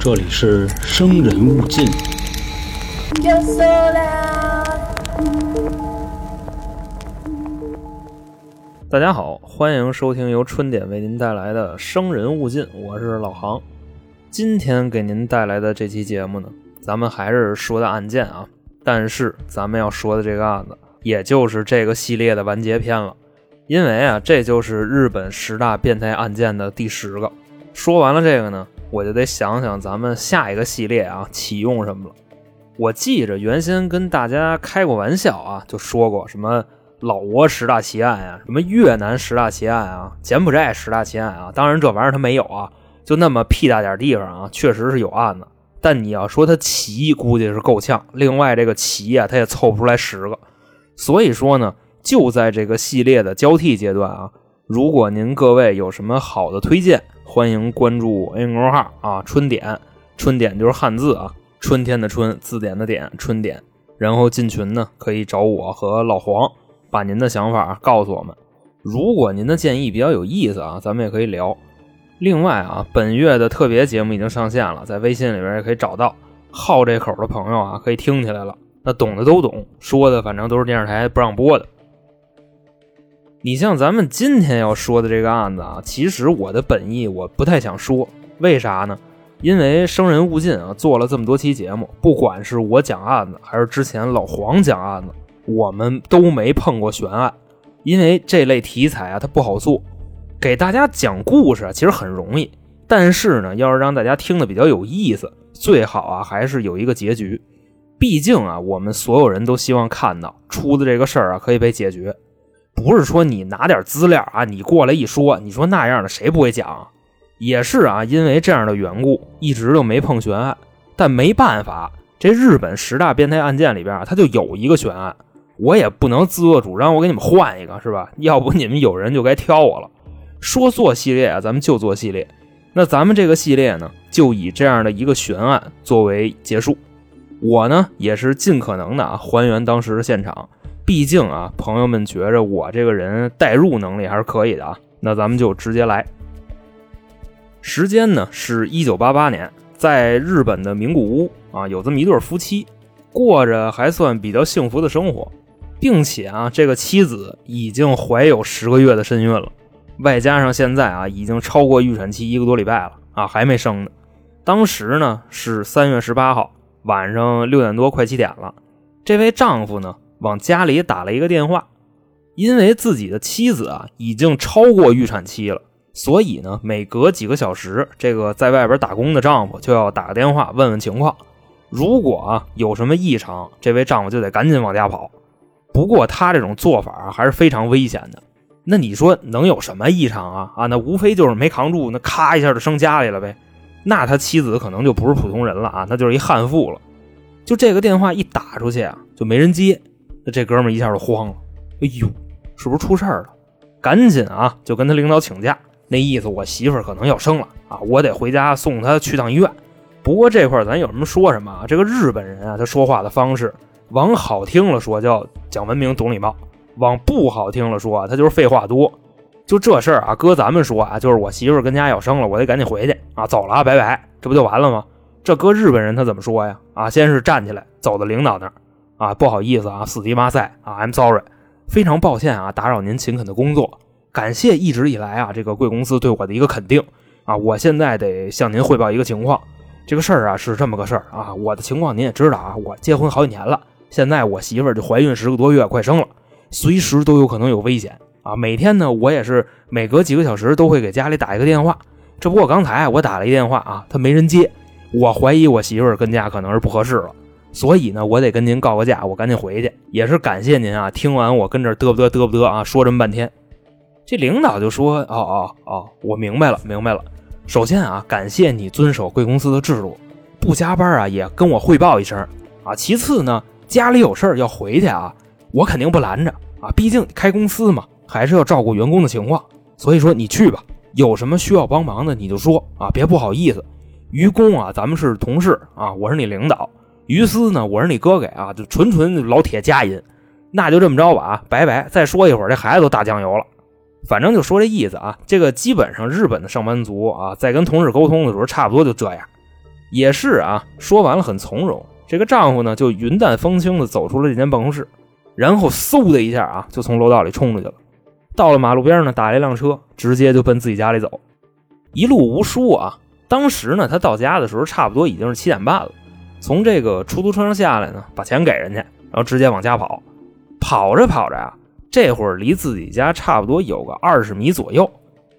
这里是生人勿近。大家好，欢迎收听由春点为您带来的《生人勿近》，我是老航。今天给您带来的这期节目呢，咱们还是说的案件啊，但是咱们要说的这个案子，也就是这个系列的完结篇了。因为啊，这就是日本十大变态案件的第十个。说完了这个呢，我就得想想咱们下一个系列啊启用什么了。我记着原先跟大家开过玩笑啊，就说过什么老挝十大奇案呀、什么越南十大奇案啊、柬埔寨十大奇案啊。当然这玩意儿它没有啊，就那么屁大点地方啊，确实是有案子。但你要说它奇，估计是够呛。另外这个奇啊，它也凑不出来十个。所以说呢，就在这个系列的交替阶段啊，如果您各位有什么好的推荐，欢迎关注 A 公众号啊，春点，春点就是汉字啊，春天的春，字典的典，春点。然后进群呢，可以找我和老黄，把您的想法告诉我们。如果您的建议比较有意思啊，咱们也可以聊。另外啊，本月的特别节目已经上线了，在微信里边也可以找到。好这口的朋友啊，可以听起来了。那懂的都懂，说的反正都是电视台不让播的。你像咱们今天要说的这个案子啊，其实我的本意我不太想说，为啥呢？因为生人勿近啊，做了这么多期节目，不管是我讲案子，还是之前老黄讲案子，我们都没碰过悬案，因为这类题材啊，它不好做。给大家讲故事啊，其实很容易，但是呢，要是让大家听的比较有意思，最好啊，还是有一个结局。毕竟啊，我们所有人都希望看到出的这个事儿啊可以被解决，不是说你拿点资料啊，你过来一说，你说那样的谁不会讲？也是啊，因为这样的缘故，一直都没碰悬案。但没办法，这日本十大变态案件里边啊，它就有一个悬案，我也不能自作主张，我给你们换一个，是吧？要不你们有人就该挑我了。说做系列啊，咱们就做系列。那咱们这个系列呢，就以这样的一个悬案作为结束。我呢，也是尽可能的啊还原当时的现场。毕竟啊，朋友们觉着我这个人代入能力还是可以的啊。那咱们就直接来。时间呢是一九八八年，在日本的名古屋啊，有这么一对夫妻，过着还算比较幸福的生活，并且啊，这个妻子已经怀有十个月的身孕了，外加上现在啊，已经超过预产期一个多礼拜了啊，还没生呢。当时呢是三月十八号晚上六点多，快七点了。这位丈夫呢往家里打了一个电话，因为自己的妻子啊已经超过预产期了。所以呢，每隔几个小时，这个在外边打工的丈夫就要打个电话问问情况。如果啊有什么异常，这位丈夫就得赶紧往家跑。不过他这种做法还是非常危险的。那你说能有什么异常啊？啊，那无非就是没扛住，那咔一下就生家里了呗。那他妻子可能就不是普通人了啊，那就是一悍妇了。就这个电话一打出去啊，就没人接。这哥们一下就慌了，哎呦，是不是出事儿了？赶紧啊，就跟他领导请假。那意思，我媳妇儿可能要生了啊，我得回家送她去趟医院。不过这块咱有什么说什么啊？这个日本人啊，他说话的方式，往好听了说叫讲文明懂礼貌，往不好听了说啊，他就是废话多。就这事儿啊，搁咱们说啊，就是我媳妇儿跟家要生了，我得赶紧回去啊，走了啊，拜拜，这不就完了吗？这搁日本人他怎么说呀？啊，先是站起来走到领导那儿啊，不好意思啊，死敌马赛啊，I'm sorry，非常抱歉啊，打扰您勤恳的工作。感谢一直以来啊，这个贵公司对我的一个肯定啊，我现在得向您汇报一个情况。这个事儿啊是这么个事儿啊，我的情况您也知道啊，我结婚好几年了，现在我媳妇儿就怀孕十个多月，快生了，随时都有可能有危险啊。每天呢，我也是每隔几个小时都会给家里打一个电话。这不过刚才我打了一电话啊，他没人接，我怀疑我媳妇儿跟家可能是不合适了，所以呢，我得跟您告个假，我赶紧回去。也是感谢您啊，听完我跟这嘚不嘚嘚不嘚啊，说这么半天。这领导就说：“哦哦哦，我明白了，明白了。首先啊，感谢你遵守贵公司的制度，不加班啊也跟我汇报一声啊。其次呢，家里有事儿要回去啊，我肯定不拦着啊。毕竟开公司嘛，还是要照顾员工的情况。所以说你去吧，有什么需要帮忙的你就说啊，别不好意思。于公啊，咱们是同事啊，我是你领导；于私呢，我是你哥给啊，就纯纯老铁家音。那就这么着吧啊，拜拜。再说一会儿，这孩子都打酱油了。”反正就说这意思啊。这个基本上日本的上班族啊，在跟同事沟通的时候，差不多就这样。也是啊，说完了很从容。这个丈夫呢，就云淡风轻的走出了这间办公室，然后嗖的一下啊，就从楼道里冲出去了。到了马路边呢，打了一辆车，直接就奔自己家里走。一路无书啊。当时呢，他到家的时候，差不多已经是七点半了。从这个出租车上下来呢，把钱给人家，然后直接往家跑。跑着跑着啊，这会儿离自己家差不多有个二十米左右。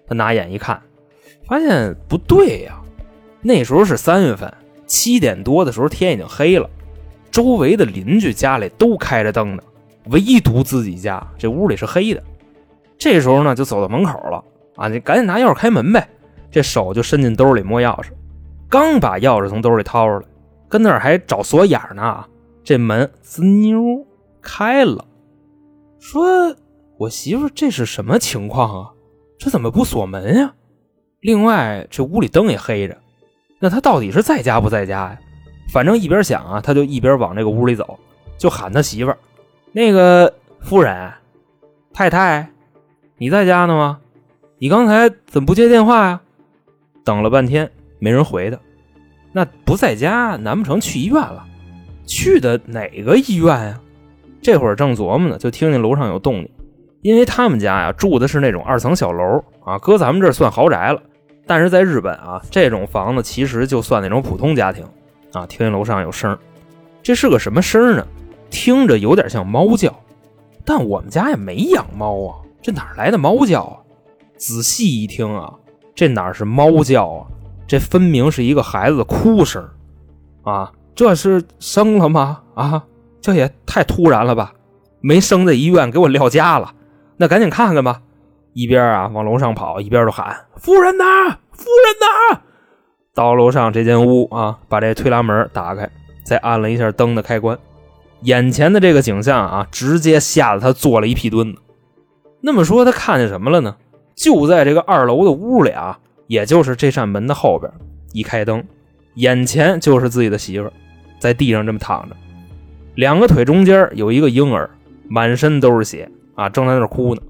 他拿眼一看，发现不对呀。那时候是三月份，七点多的时候天已经黑了，周围的邻居家里都开着灯呢，唯独自己家这屋里是黑的。这时候呢，就走到门口了啊，你赶紧拿钥匙开门呗。这手就伸进兜里摸钥匙，刚把钥匙从兜里掏出来，跟那儿还找锁眼呢。这门滋妞开了，说：“我媳妇这是什么情况啊？这怎么不锁门呀？另外这屋里灯也黑着，那他到底是在家不在家呀？反正一边想啊，他就一边往这个屋里走，就喊他媳妇：“那个夫人，太太，你在家呢吗？你刚才怎么不接电话呀？”等了半天没人回他，那不在家，难不成去医院了？去的哪个医院呀？这会儿正琢磨呢，就听见楼上有动静。因为他们家呀住的是那种二层小楼啊，搁咱们这算豪宅了。但是在日本啊，这种房子其实就算那种普通家庭啊。听见楼上有声，这是个什么声呢？听着有点像猫叫，但我们家也没养猫啊，这哪来的猫叫啊？仔细一听啊。这哪是猫叫啊？这分明是一个孩子哭声啊！这是生了吗？啊，这也太突然了吧！没生在医院，给我撂家了。那赶紧看看吧！一边啊往楼上跑，一边就喊：“夫人呐，夫人呐！”到楼上这间屋啊，把这推拉门打开，再按了一下灯的开关。眼前的这个景象啊，直接吓得他坐了一屁墩子。那么说，他看见什么了呢？就在这个二楼的屋里啊，也就是这扇门的后边，一开灯，眼前就是自己的媳妇，在地上这么躺着，两个腿中间有一个婴儿，满身都是血啊，正在那哭呢。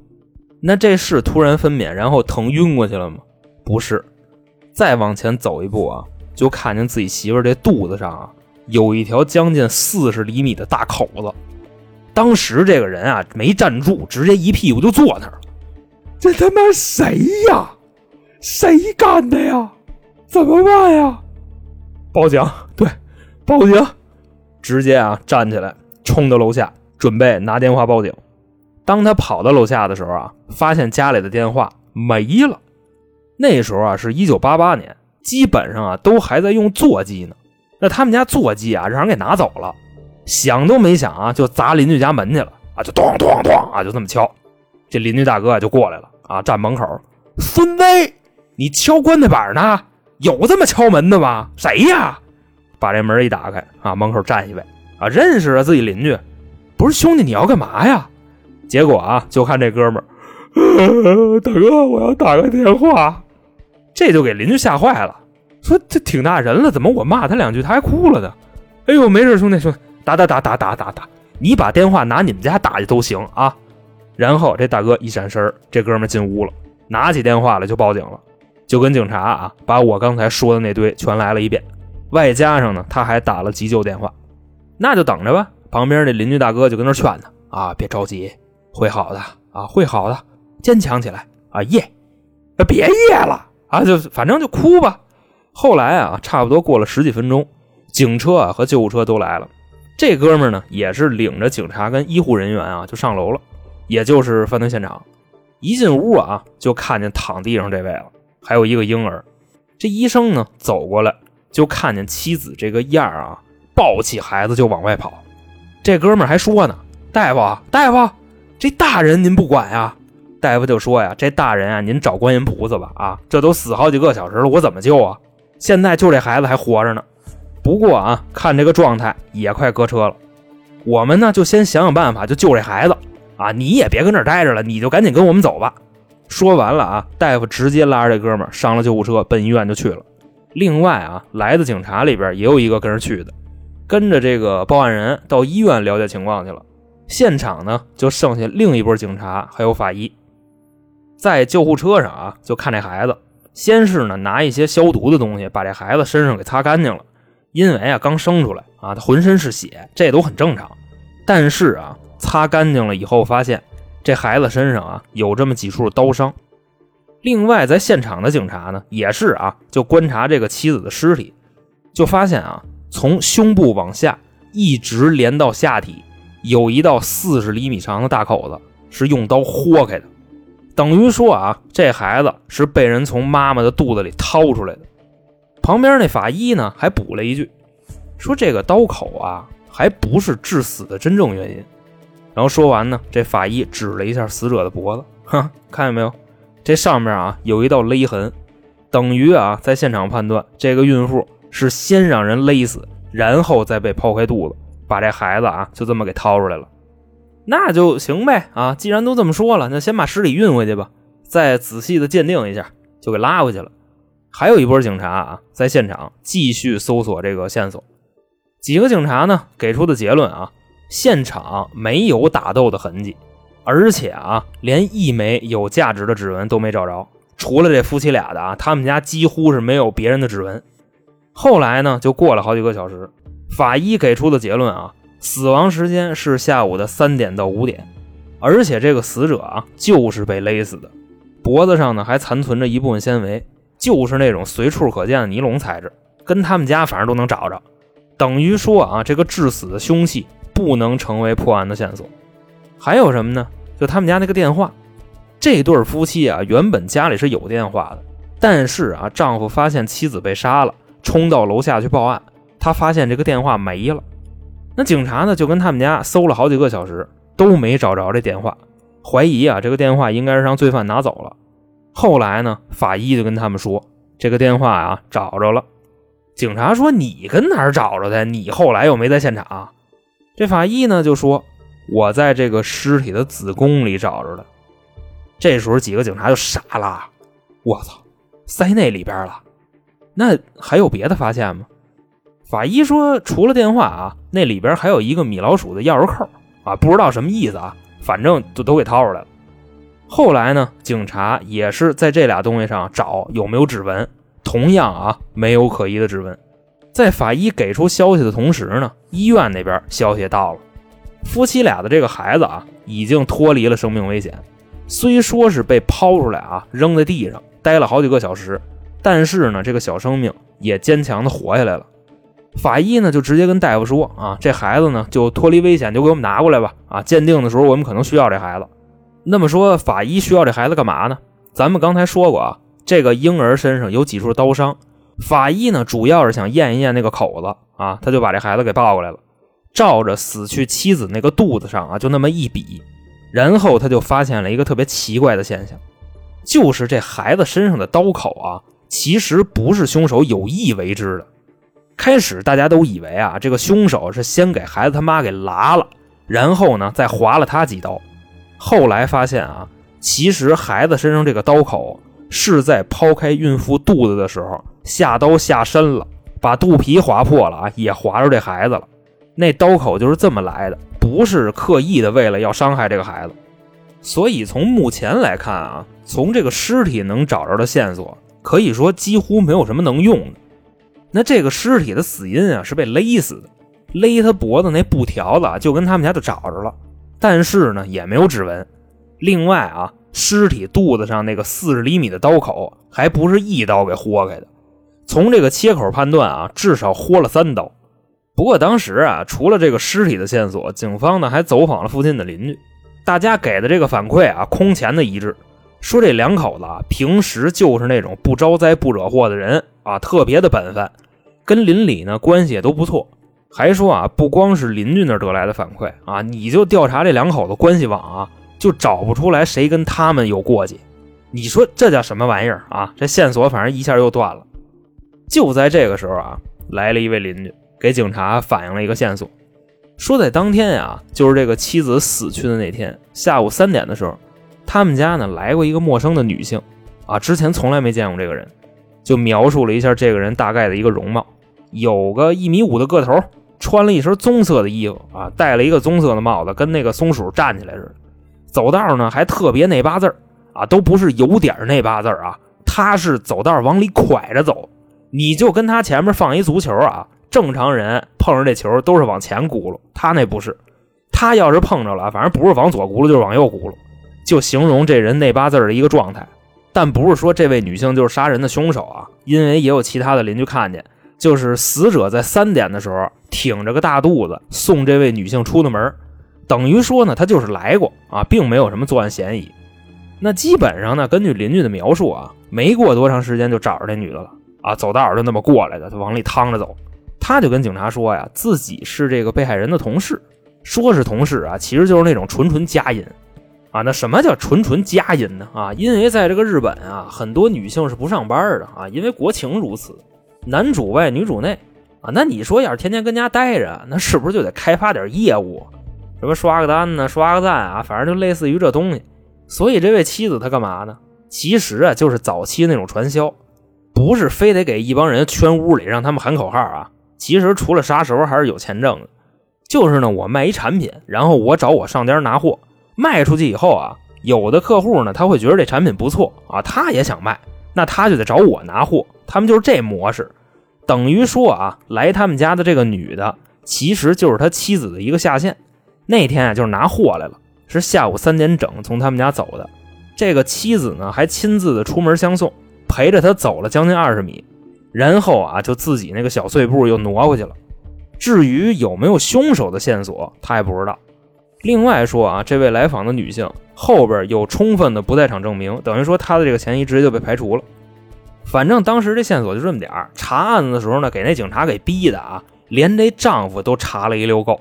那这是突然分娩然后疼晕过去了吗？不是，再往前走一步啊，就看见自己媳妇这肚子上啊，有一条将近四十厘米的大口子。当时这个人啊没站住，直接一屁股就坐那儿了。这他妈谁呀？谁干的呀？怎么办呀？报警！对，报警！直接啊，站起来，冲到楼下，准备拿电话报警。当他跑到楼下的时候啊，发现家里的电话没了。那时候啊，是一九八八年，基本上啊都还在用座机呢。那他们家座机啊，让人给拿走了。想都没想啊，就砸邻居家门去了啊，就咚咚咚啊，就这么敲。这邻居大哥啊就过来了啊，站门口，孙子，你敲棺材板呢？有这么敲门的吗？谁呀？把这门一打开啊，门口站一位啊，认识啊，自己邻居。不是兄弟，你要干嘛呀？结果啊，就看这哥们儿，大哥，我要打个电话。这就给邻居吓坏了，说这挺大人了，怎么我骂他两句他还哭了呢？哎呦，没事，兄弟，兄弟，打打打打打打打，你把电话拿你们家打去都行啊。然后这大哥一闪身这哥们进屋了，拿起电话来就报警了，就跟警察啊把我刚才说的那堆全来了一遍，外加上呢他还打了急救电话，那就等着吧。旁边那邻居大哥就跟那劝他啊，别着急，会好的啊，会好的，坚强起来啊，耶，别耶了啊，就反正就哭吧。后来啊，差不多过了十几分钟，警车啊和救护车都来了，这哥们呢也是领着警察跟医护人员啊就上楼了。也就是犯罪现场，一进屋啊，就看见躺地上这位了，还有一个婴儿。这医生呢走过来，就看见妻子这个样啊，抱起孩子就往外跑。这哥们还说呢：“大夫，大夫，这大人您不管呀？”大夫就说呀：“这大人啊，您找观音菩萨吧啊，这都死好几个小时了，我怎么救啊？现在就这孩子还活着呢。不过啊，看这个状态也快搁车了，我们呢就先想想办法，就救这孩子。”啊，你也别跟这儿待着了，你就赶紧跟我们走吧。说完了啊，大夫直接拉着这哥们上了救护车，奔医院就去了。另外啊，来的警察里边也有一个跟着去的，跟着这个报案人到医院了解情况去了。现场呢，就剩下另一波警察还有法医。在救护车上啊，就看这孩子，先是呢拿一些消毒的东西把这孩子身上给擦干净了，因为啊刚生出来啊，他浑身是血，这都很正常。但是啊，擦干净了以后，发现这孩子身上啊有这么几处刀伤。另外，在现场的警察呢，也是啊，就观察这个妻子的尸体，就发现啊，从胸部往下一直连到下体，有一道四十厘米长的大口子，是用刀豁开的。等于说啊，这孩子是被人从妈妈的肚子里掏出来的。旁边那法医呢，还补了一句，说这个刀口啊，还不是致死的真正原因。然后说完呢，这法医指了一下死者的脖子，哼，看见没有？这上面啊有一道勒痕，等于啊在现场判断，这个孕妇是先让人勒死，然后再被剖开肚子，把这孩子啊就这么给掏出来了。那就行呗啊！既然都这么说了，那先把尸体运回去吧，再仔细的鉴定一下，就给拉回去了。还有一波警察啊，在现场继续搜索这个线索。几个警察呢给出的结论啊，现场没有打斗的痕迹，而且啊，连一枚有价值的指纹都没找着。除了这夫妻俩的啊，他们家几乎是没有别人的指纹。后来呢，就过了好几个小时，法医给出的结论啊。死亡时间是下午的三点到五点，而且这个死者啊就是被勒死的，脖子上呢还残存着一部分纤维，就是那种随处可见的尼龙材质，跟他们家反正都能找着。等于说啊，这个致死的凶器不能成为破案的线索。还有什么呢？就他们家那个电话，这对夫妻啊原本家里是有电话的，但是啊丈夫发现妻子被杀了，冲到楼下去报案，他发现这个电话没了。那警察呢，就跟他们家搜了好几个小时，都没找着这电话，怀疑啊，这个电话应该是让罪犯拿走了。后来呢，法医就跟他们说，这个电话啊找着了。警察说：“你跟哪儿找着的？你后来又没在现场。”这法医呢就说：“我在这个尸体的子宫里找着的。”这时候几个警察就傻了：“我操，塞那里边了？那还有别的发现吗？”法医说：“除了电话啊，那里边还有一个米老鼠的钥匙扣啊，不知道什么意思啊，反正都都给掏出来了。后来呢，警察也是在这俩东西上找有没有指纹，同样啊，没有可疑的指纹。在法医给出消息的同时呢，医院那边消息到了，夫妻俩的这个孩子啊，已经脱离了生命危险。虽说是被抛出来啊，扔在地上待了好几个小时，但是呢，这个小生命也坚强的活下来了。”法医呢就直接跟大夫说啊，这孩子呢就脱离危险，就给我们拿过来吧。啊，鉴定的时候我们可能需要这孩子。那么说，法医需要这孩子干嘛呢？咱们刚才说过啊，这个婴儿身上有几处刀伤，法医呢主要是想验一验那个口子啊，他就把这孩子给抱过来了，照着死去妻子那个肚子上啊就那么一比，然后他就发现了一个特别奇怪的现象，就是这孩子身上的刀口啊，其实不是凶手有意为之的。开始大家都以为啊，这个凶手是先给孩子他妈给剌了，然后呢再划了他几刀。后来发现啊，其实孩子身上这个刀口是在剖开孕妇肚子的时候下刀下深了，把肚皮划破了啊，也划着这孩子了。那刀口就是这么来的，不是刻意的为了要伤害这个孩子。所以从目前来看啊，从这个尸体能找着的线索，可以说几乎没有什么能用的。那这个尸体的死因啊是被勒死的，勒他脖子那布条子就跟他们家就找着了，但是呢也没有指纹。另外啊，尸体肚子上那个四十厘米的刀口还不是一刀给豁开的，从这个切口判断啊，至少豁了三刀。不过当时啊，除了这个尸体的线索，警方呢还走访了附近的邻居，大家给的这个反馈啊空前的一致，说这两口子啊平时就是那种不招灾不惹祸的人。啊，特别的本分，跟邻里呢关系也都不错。还说啊，不光是邻居那得来的反馈啊，你就调查这两口子关系网啊，就找不出来谁跟他们有过节。你说这叫什么玩意儿啊？这线索反正一下又断了。就在这个时候啊，来了一位邻居，给警察反映了一个线索，说在当天呀，就是这个妻子死去的那天下午三点的时候，他们家呢来过一个陌生的女性啊，之前从来没见过这个人。就描述了一下这个人大概的一个容貌，有个一米五的个头，穿了一身棕色的衣服啊，戴了一个棕色的帽子，跟那个松鼠站起来似的。走道呢还特别那八字啊，都不是有点那八字啊，他是走道往里拐着走。你就跟他前面放一足球啊，正常人碰上这球都是往前轱辘，他那不是，他要是碰着了，反正不是往左轱辘就是往右轱辘，就形容这人那八字的一个状态。但不是说这位女性就是杀人的凶手啊，因为也有其他的邻居看见，就是死者在三点的时候挺着个大肚子送这位女性出的门，等于说呢，他就是来过啊，并没有什么作案嫌疑。那基本上呢，根据邻居的描述啊，没过多长时间就找着这女的了啊，走道就那么过来的，就往里趟着走。他就跟警察说呀，自己是这个被害人的同事，说是同事啊，其实就是那种纯纯家音。啊，那什么叫纯纯家音呢？啊，因为在这个日本啊，很多女性是不上班的啊，因为国情如此，男主外女主内啊。那你说要是天天跟家待着，那是不是就得开发点业务？什么刷个单呢，刷个赞啊，反正就类似于这东西。所以这位妻子她干嘛呢？其实啊，就是早期那种传销，不是非得给一帮人圈屋里让他们喊口号啊。其实除了杀熟还是有钱挣的，就是呢，我卖一产品，然后我找我上家拿货。卖出去以后啊，有的客户呢，他会觉得这产品不错啊，他也想卖，那他就得找我拿货。他们就是这模式，等于说啊，来他们家的这个女的，其实就是他妻子的一个下线。那天啊，就是拿货来了，是下午三点整从他们家走的。这个妻子呢，还亲自的出门相送，陪着他走了将近二十米，然后啊，就自己那个小碎步又挪回去了。至于有没有凶手的线索，他也不知道。另外说啊，这位来访的女性后边有充分的不在场证明，等于说她的这个嫌疑直接就被排除了。反正当时这线索就这么点儿，查案子的时候呢，给那警察给逼的啊，连这丈夫都查了一溜够。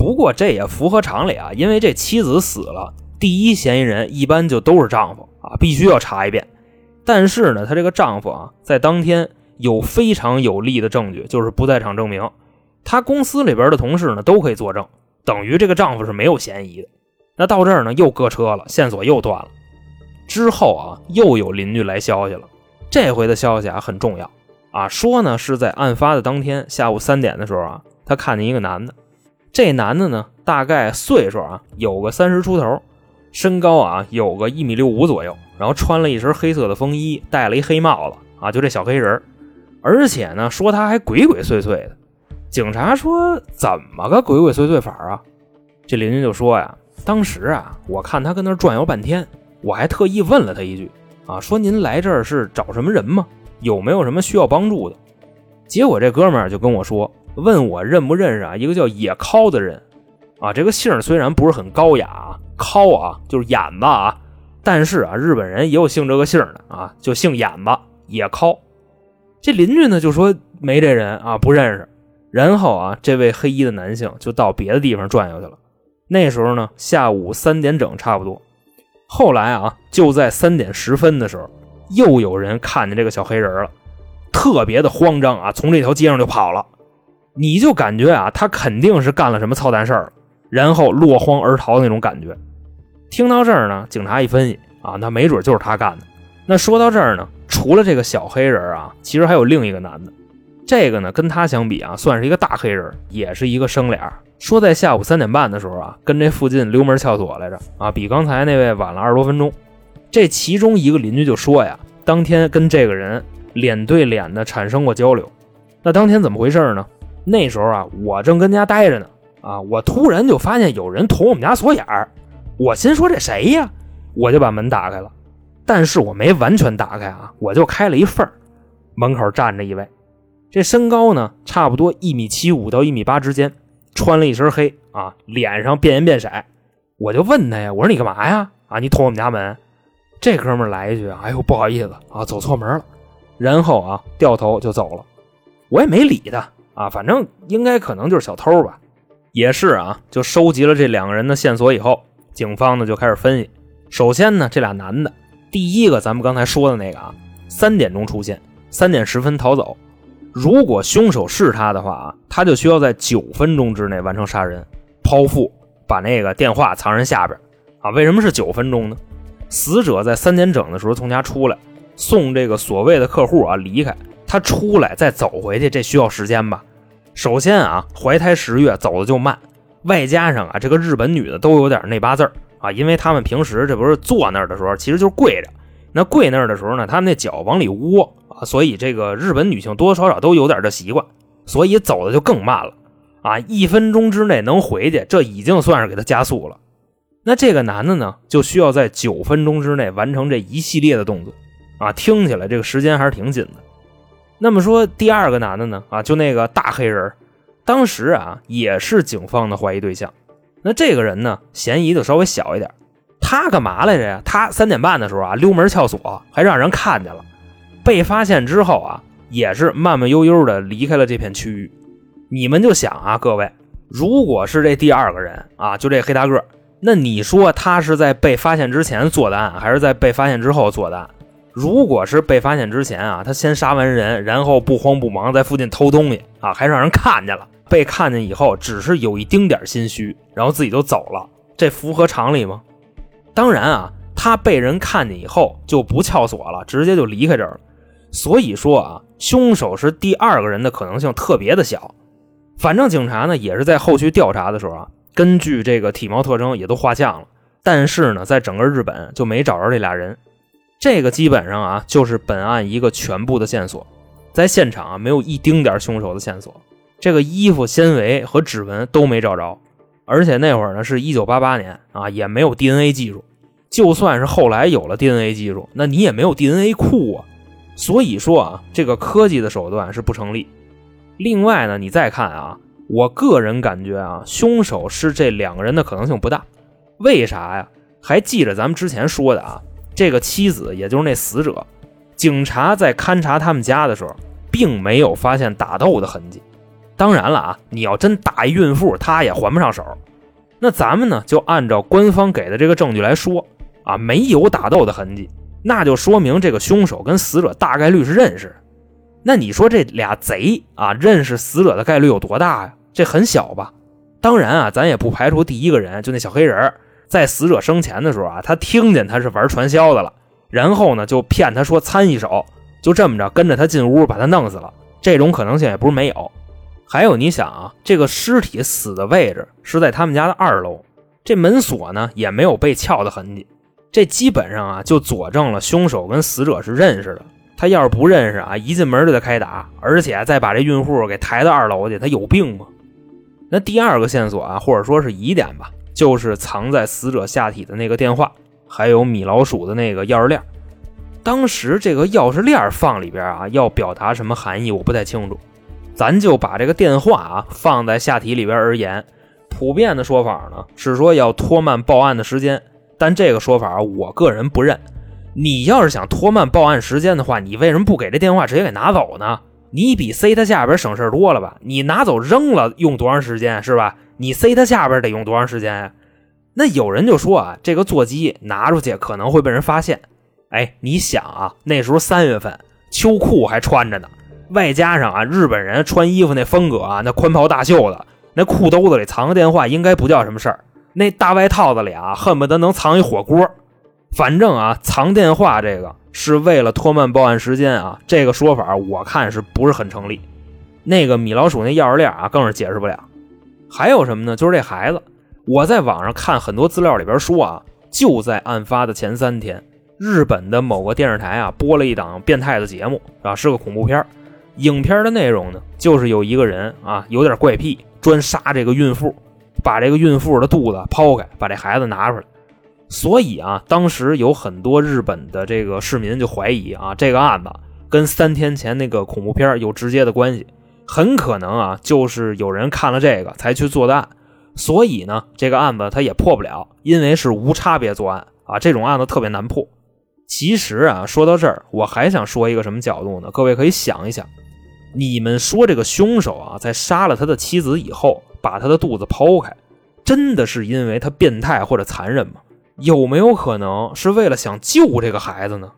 不过这也符合常理啊，因为这妻子死了，第一嫌疑人一般就都是丈夫啊，必须要查一遍。但是呢，她这个丈夫啊，在当天有非常有力的证据，就是不在场证明，他公司里边的同事呢都可以作证。等于这个丈夫是没有嫌疑的，那到这儿呢又搁车了，线索又断了。之后啊，又有邻居来消息了，这回的消息啊很重要啊，说呢是在案发的当天下午三点的时候啊，他看见一个男的，这男的呢大概岁数啊有个三十出头，身高啊有个一米六五左右，然后穿了一身黑色的风衣，戴了一黑帽子啊，就这小黑人而且呢说他还鬼鬼祟祟的。警察说：“怎么个鬼鬼祟祟法啊？”这邻居就说：“呀，当时啊，我看他跟那转悠半天，我还特意问了他一句，啊，说您来这儿是找什么人吗？有没有什么需要帮助的？”结果这哥们儿就跟我说：“问我认不认识啊一个叫野尻的人，啊，这个姓虽然不是很高雅，尻啊就是眼子啊，但是啊，日本人也有姓这个姓的啊，就姓眼子野尻。”这邻居呢就说：“没这人啊，不认识。”然后啊，这位黑衣的男性就到别的地方转悠去了。那时候呢，下午三点整差不多。后来啊，就在三点十分的时候，又有人看见这个小黑人了，特别的慌张啊，从这条街上就跑了。你就感觉啊，他肯定是干了什么操蛋事儿，然后落荒而逃的那种感觉。听到这儿呢，警察一分析啊，那没准就是他干的。那说到这儿呢，除了这个小黑人啊，其实还有另一个男的。这个呢，跟他相比啊，算是一个大黑人，也是一个生脸。说在下午三点半的时候啊，跟这附近溜门撬锁来着啊，比刚才那位晚了二十多分钟。这其中一个邻居就说呀，当天跟这个人脸对脸的产生过交流。那当天怎么回事呢？那时候啊，我正跟家待着呢啊，我突然就发现有人捅我们家锁眼儿。我心说这谁呀？我就把门打开了，但是我没完全打开啊，我就开了一缝门口站着一位。这身高呢，差不多一米七五到一米八之间，穿了一身黑啊，脸上变颜变色。我就问他呀，我说你干嘛呀？啊，你捅我们家门？这哥们来一句，哎呦，不好意思啊，走错门了。然后啊，掉头就走了。我也没理他啊，反正应该可能就是小偷吧。也是啊，就收集了这两个人的线索以后，警方呢就开始分析。首先呢，这俩男的，第一个咱们刚才说的那个啊，三点钟出现，三点十分逃走。如果凶手是他的话啊，他就需要在九分钟之内完成杀人、剖腹，把那个电话藏人下边啊。为什么是九分钟呢？死者在三点整的时候从家出来，送这个所谓的客户啊离开，他出来再走回去，这需要时间吧？首先啊，怀胎十月走的就慢，外加上啊，这个日本女的都有点那八字啊，因为他们平时这不是坐那儿的时候，其实就是跪着。那跪那儿的时候呢，他们那脚往里窝啊，所以这个日本女性多多少少都有点这习惯，所以走的就更慢了啊。一分钟之内能回去，这已经算是给他加速了。那这个男的呢，就需要在九分钟之内完成这一系列的动作啊，听起来这个时间还是挺紧的。那么说第二个男的呢，啊，就那个大黑人，当时啊也是警方的怀疑对象。那这个人呢，嫌疑就稍微小一点。他干嘛来着呀？他三点半的时候啊，溜门撬锁，还让人看见了。被发现之后啊，也是慢慢悠悠的离开了这片区域。你们就想啊，各位，如果是这第二个人啊，就这黑大个，那你说他是在被发现之前做的案，还是在被发现之后做的案？如果是被发现之前啊，他先杀完人，然后不慌不忙在附近偷东西啊，还让人看见了。被看见以后，只是有一丁点心虚，然后自己就走了，这符合常理吗？当然啊，他被人看见以后就不撬锁了，直接就离开这儿了。所以说啊，凶手是第二个人的可能性特别的小。反正警察呢也是在后续调查的时候啊，根据这个体貌特征也都画像了，但是呢，在整个日本就没找着这俩人。这个基本上啊就是本案一个全部的线索，在现场啊没有一丁点凶手的线索，这个衣服纤维和指纹都没找着。而且那会儿呢，是一九八八年啊，也没有 DNA 技术。就算是后来有了 DNA 技术，那你也没有 DNA 库啊。所以说啊，这个科技的手段是不成立。另外呢，你再看啊，我个人感觉啊，凶手是这两个人的可能性不大。为啥呀？还记着咱们之前说的啊，这个妻子也就是那死者，警察在勘察他们家的时候，并没有发现打斗的痕迹。当然了啊，你要真打一孕妇，他也还不上手。那咱们呢，就按照官方给的这个证据来说啊，没有打斗的痕迹，那就说明这个凶手跟死者大概率是认识。那你说这俩贼啊，认识死者的概率有多大呀？这很小吧？当然啊，咱也不排除第一个人就那小黑人，在死者生前的时候啊，他听见他是玩传销的了，然后呢就骗他说参一手，就这么着跟着他进屋把他弄死了。这种可能性也不是没有。还有，你想啊，这个尸体死的位置是在他们家的二楼，这门锁呢也没有被撬的痕迹，这基本上啊就佐证了凶手跟死者是认识的。他要是不认识啊，一进门就得开打，而且再把这孕妇给抬到二楼去，他有病吗？那第二个线索啊，或者说是疑点吧，就是藏在死者下体的那个电话，还有米老鼠的那个钥匙链。当时这个钥匙链放里边啊，要表达什么含义，我不太清楚。咱就把这个电话啊放在下体里边而言，普遍的说法呢是说要拖慢报案的时间，但这个说法我个人不认。你要是想拖慢报案时间的话，你为什么不给这电话直接给拿走呢？你比塞他下边省事多了吧？你拿走扔了用多长时间是吧？你塞他下边得用多长时间呀？那有人就说啊，这个座机拿出去可能会被人发现。哎，你想啊，那时候三月份，秋裤还穿着呢。外加上啊，日本人穿衣服那风格啊，那宽袍大袖的，那裤兜子里藏个电话应该不叫什么事儿。那大外套子里啊，恨不得能藏一火锅。反正啊，藏电话这个是为了拖慢报案时间啊，这个说法我看是不是很成立？那个米老鼠那钥匙链啊，更是解释不了。还有什么呢？就是这孩子，我在网上看很多资料里边说啊，就在案发的前三天，日本的某个电视台啊播了一档变态的节目啊，是个恐怖片影片的内容呢，就是有一个人啊，有点怪癖，专杀这个孕妇，把这个孕妇的肚子剖开，把这孩子拿出来。所以啊，当时有很多日本的这个市民就怀疑啊，这个案子跟三天前那个恐怖片有直接的关系，很可能啊，就是有人看了这个才去做的案。所以呢，这个案子他也破不了，因为是无差别作案啊，这种案子特别难破。其实啊，说到这儿，我还想说一个什么角度呢？各位可以想一想。你们说这个凶手啊，在杀了他的妻子以后，把他的肚子剖开，真的是因为他变态或者残忍吗？有没有可能是为了想救这个孩子呢？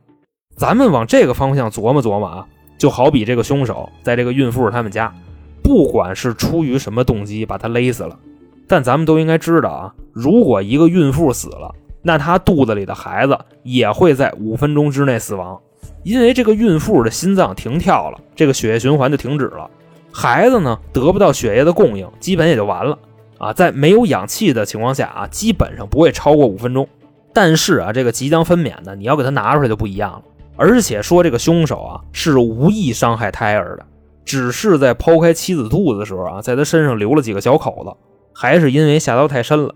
咱们往这个方向琢磨琢磨啊，就好比这个凶手在这个孕妇他们家，不管是出于什么动机把他勒死了，但咱们都应该知道啊，如果一个孕妇死了，那她肚子里的孩子也会在五分钟之内死亡。因为这个孕妇的心脏停跳了，这个血液循环就停止了，孩子呢得不到血液的供应，基本也就完了啊，在没有氧气的情况下啊，基本上不会超过五分钟。但是啊，这个即将分娩的，你要给他拿出来就不一样了。而且说这个凶手啊是无意伤害胎儿的，只是在剖开妻子肚子的时候啊，在他身上留了几个小口子，还是因为下刀太深了。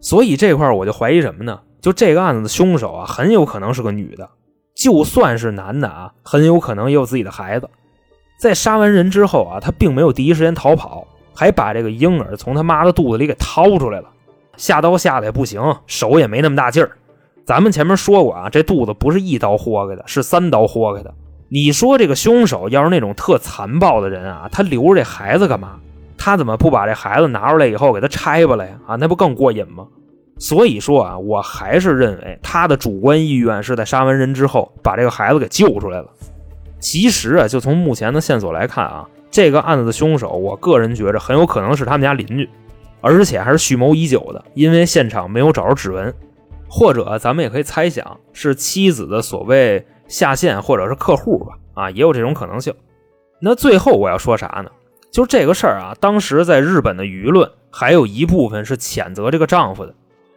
所以这块我就怀疑什么呢？就这个案子的凶手啊，很有可能是个女的。就算是男的啊，很有可能也有自己的孩子。在杀完人之后啊，他并没有第一时间逃跑，还把这个婴儿从他妈的肚子里给掏出来了。下刀下的也不行，手也没那么大劲儿。咱们前面说过啊，这肚子不是一刀豁开的，是三刀豁开的。你说这个凶手要是那种特残暴的人啊，他留着这孩子干嘛？他怎么不把这孩子拿出来以后给他拆吧了呀？啊，那不更过瘾吗？所以说啊，我还是认为他的主观意愿是在杀完人之后把这个孩子给救出来了。其实啊，就从目前的线索来看啊，这个案子的凶手，我个人觉着很有可能是他们家邻居。而且还是蓄谋已久的，因为现场没有找着指纹，或者咱们也可以猜想是妻子的所谓下线或者是客户吧，啊，也有这种可能性。那最后我要说啥呢？就这个事儿啊，当时在日本的舆论还有一部分是谴责这个丈夫的，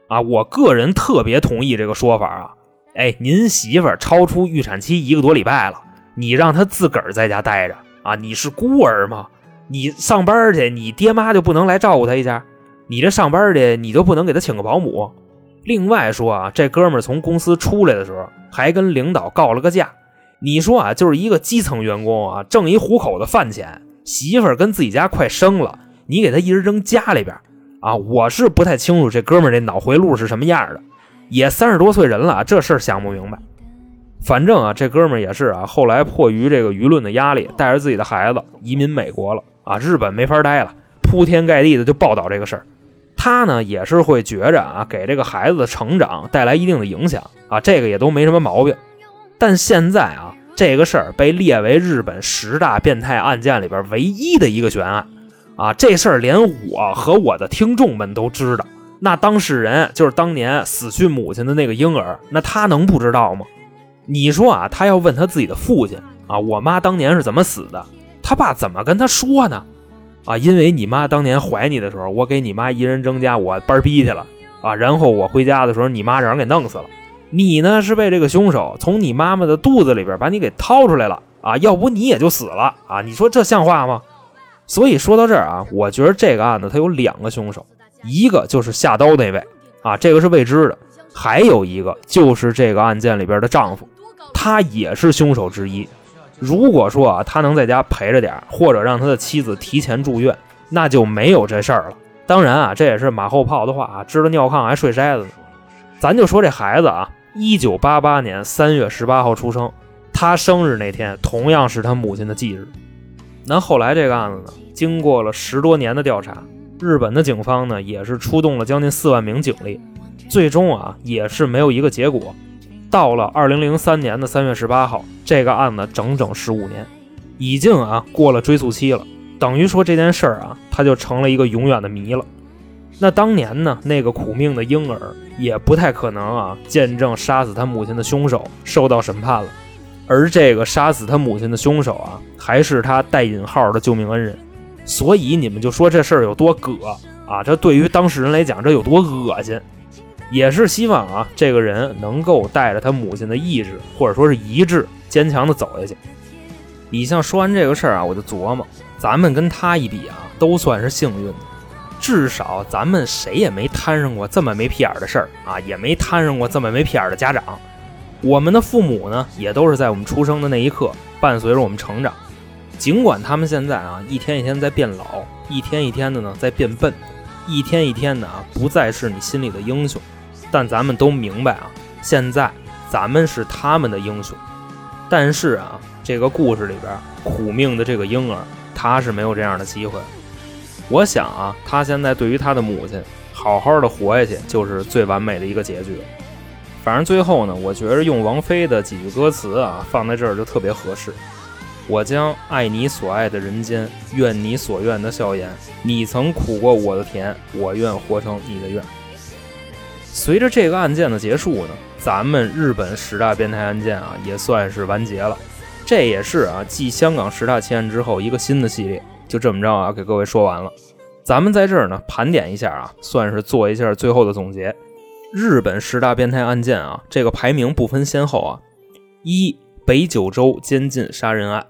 啊，我个人特别同意这个说法啊。哎，您媳妇超出预产期一个多礼拜了，你让她自个儿在家待着啊？你是孤儿吗？你上班去，你爹妈就不能来照顾她一下？你这上班的，你就不能给他请个保姆？另外说啊，这哥们儿从公司出来的时候，还跟领导告了个假。你说啊，就是一个基层员工啊，挣一糊口的饭钱，媳妇儿跟自己家快生了，你给他一人扔家里边啊？我是不太清楚这哥们儿这脑回路是什么样的，也三十多岁人了，这事儿想不明白。反正啊，这哥们儿也是啊，后来迫于这个舆论的压力，带着自己的孩子移民美国了啊，日本没法待了，铺天盖地的就报道这个事儿。他呢也是会觉着啊，给这个孩子的成长带来一定的影响啊，这个也都没什么毛病。但现在啊，这个事儿被列为日本十大变态案件里边唯一的一个悬案啊，这事儿连我和我的听众们都知道。那当事人就是当年死去母亲的那个婴儿，那他能不知道吗？你说啊，他要问他自己的父亲啊，我妈当年是怎么死的？他爸怎么跟他说呢？啊，因为你妈当年怀你的时候，我给你妈一人争家，我班逼去了啊。然后我回家的时候，你妈让人给弄死了。你呢是被这个凶手从你妈妈的肚子里边把你给掏出来了啊，要不你也就死了啊。你说这像话吗？所以说到这儿啊，我觉得这个案子它有两个凶手，一个就是下刀那位啊，这个是未知的；还有一个就是这个案件里边的丈夫，他也是凶手之一。如果说啊，他能在家陪着点或者让他的妻子提前住院，那就没有这事儿了。当然啊，这也是马后炮的话啊，知道尿炕还睡筛子呢。咱就说这孩子啊，一九八八年三月十八号出生，他生日那天同样是他母亲的忌日。那后来这个案子呢，经过了十多年的调查，日本的警方呢也是出动了将近四万名警力，最终啊也是没有一个结果。到了二零零三年的三月十八号，这个案子整整十五年，已经啊过了追诉期了，等于说这件事儿啊，它就成了一个永远的谜了。那当年呢，那个苦命的婴儿也不太可能啊见证杀死他母亲的凶手受到审判了，而这个杀死他母亲的凶手啊，还是他带引号的救命恩人。所以你们就说这事儿有多葛啊？这对于当事人来讲，这有多恶心？也是希望啊，这个人能够带着他母亲的意志，或者说是遗志，坚强的走下去。以上说完这个事儿啊，我就琢磨，咱们跟他一比啊，都算是幸运的，至少咱们谁也没摊上过这么没屁眼儿的事儿啊，也没摊上过这么没屁眼儿的家长。我们的父母呢，也都是在我们出生的那一刻伴随着我们成长，尽管他们现在啊，一天一天在变老，一天一天的呢在变笨，一天一天的啊不再是你心里的英雄。但咱们都明白啊，现在咱们是他们的英雄，但是啊，这个故事里边苦命的这个婴儿，他是没有这样的机会。我想啊，他现在对于他的母亲好好的活下去，就是最完美的一个结局。反正最后呢，我觉得用王菲的几句歌词啊，放在这儿就特别合适。我将爱你所爱的人间，愿你所愿的笑颜。你曾苦过我的甜，我愿活成你的愿。随着这个案件的结束呢，咱们日本十大变态案件啊也算是完结了。这也是啊继香港十大奇案之后一个新的系列，就这么着啊给各位说完了。咱们在这儿呢盘点一下啊，算是做一下最后的总结。日本十大变态案件啊，这个排名不分先后啊：一、北九州监禁杀人案；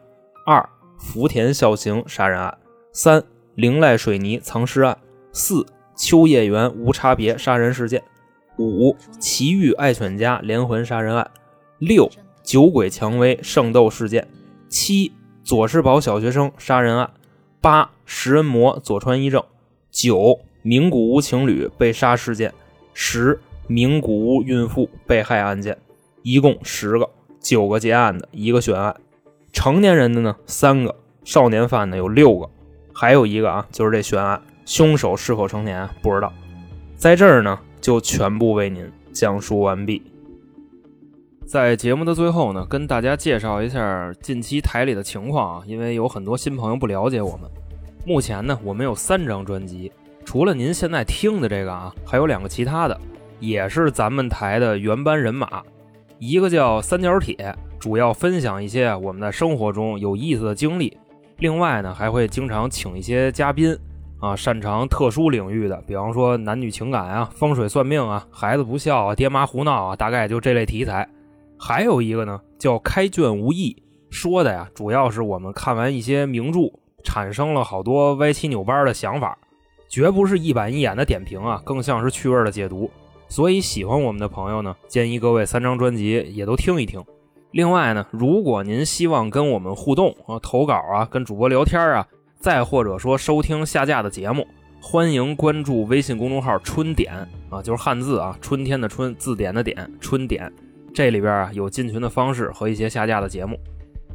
二、福田孝行杀人案；三、灵濑水泥藏尸案；四、秋叶原无差别杀人事件；五、奇遇爱犬家连环杀人案；六、酒鬼蔷薇圣斗事件；七、佐世保小学生杀人案；八、食人魔佐川一正；九、名古屋情侣被杀事件；十。名古屋孕妇被害案件，一共十个，九个结案的，一个悬案。成年人的呢三个，少年犯的有六个，还有一个啊，就是这悬案，凶手是否成年不知道。在这儿呢，就全部为您讲述完毕。在节目的最后呢，跟大家介绍一下近期台里的情况啊，因为有很多新朋友不了解我们。目前呢，我们有三张专辑，除了您现在听的这个啊，还有两个其他的。也是咱们台的原班人马，一个叫三角铁，主要分享一些我们在生活中有意思的经历。另外呢，还会经常请一些嘉宾啊，擅长特殊领域的，比方说男女情感啊、风水算命啊、孩子不孝啊、爹妈胡闹啊，大概就这类题材。还有一个呢，叫开卷无益，说的呀，主要是我们看完一些名著，产生了好多歪七扭八的想法，绝不是一板一眼的点评啊，更像是趣味的解读。所以喜欢我们的朋友呢，建议各位三张专辑也都听一听。另外呢，如果您希望跟我们互动啊、投稿啊、跟主播聊天啊，再或者说收听下架的节目，欢迎关注微信公众号“春点”啊，就是汉字啊，春天的春，字典的典，春点。这里边啊有进群的方式和一些下架的节目。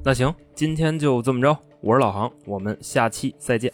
那行，今天就这么着，我是老航，我们下期再见。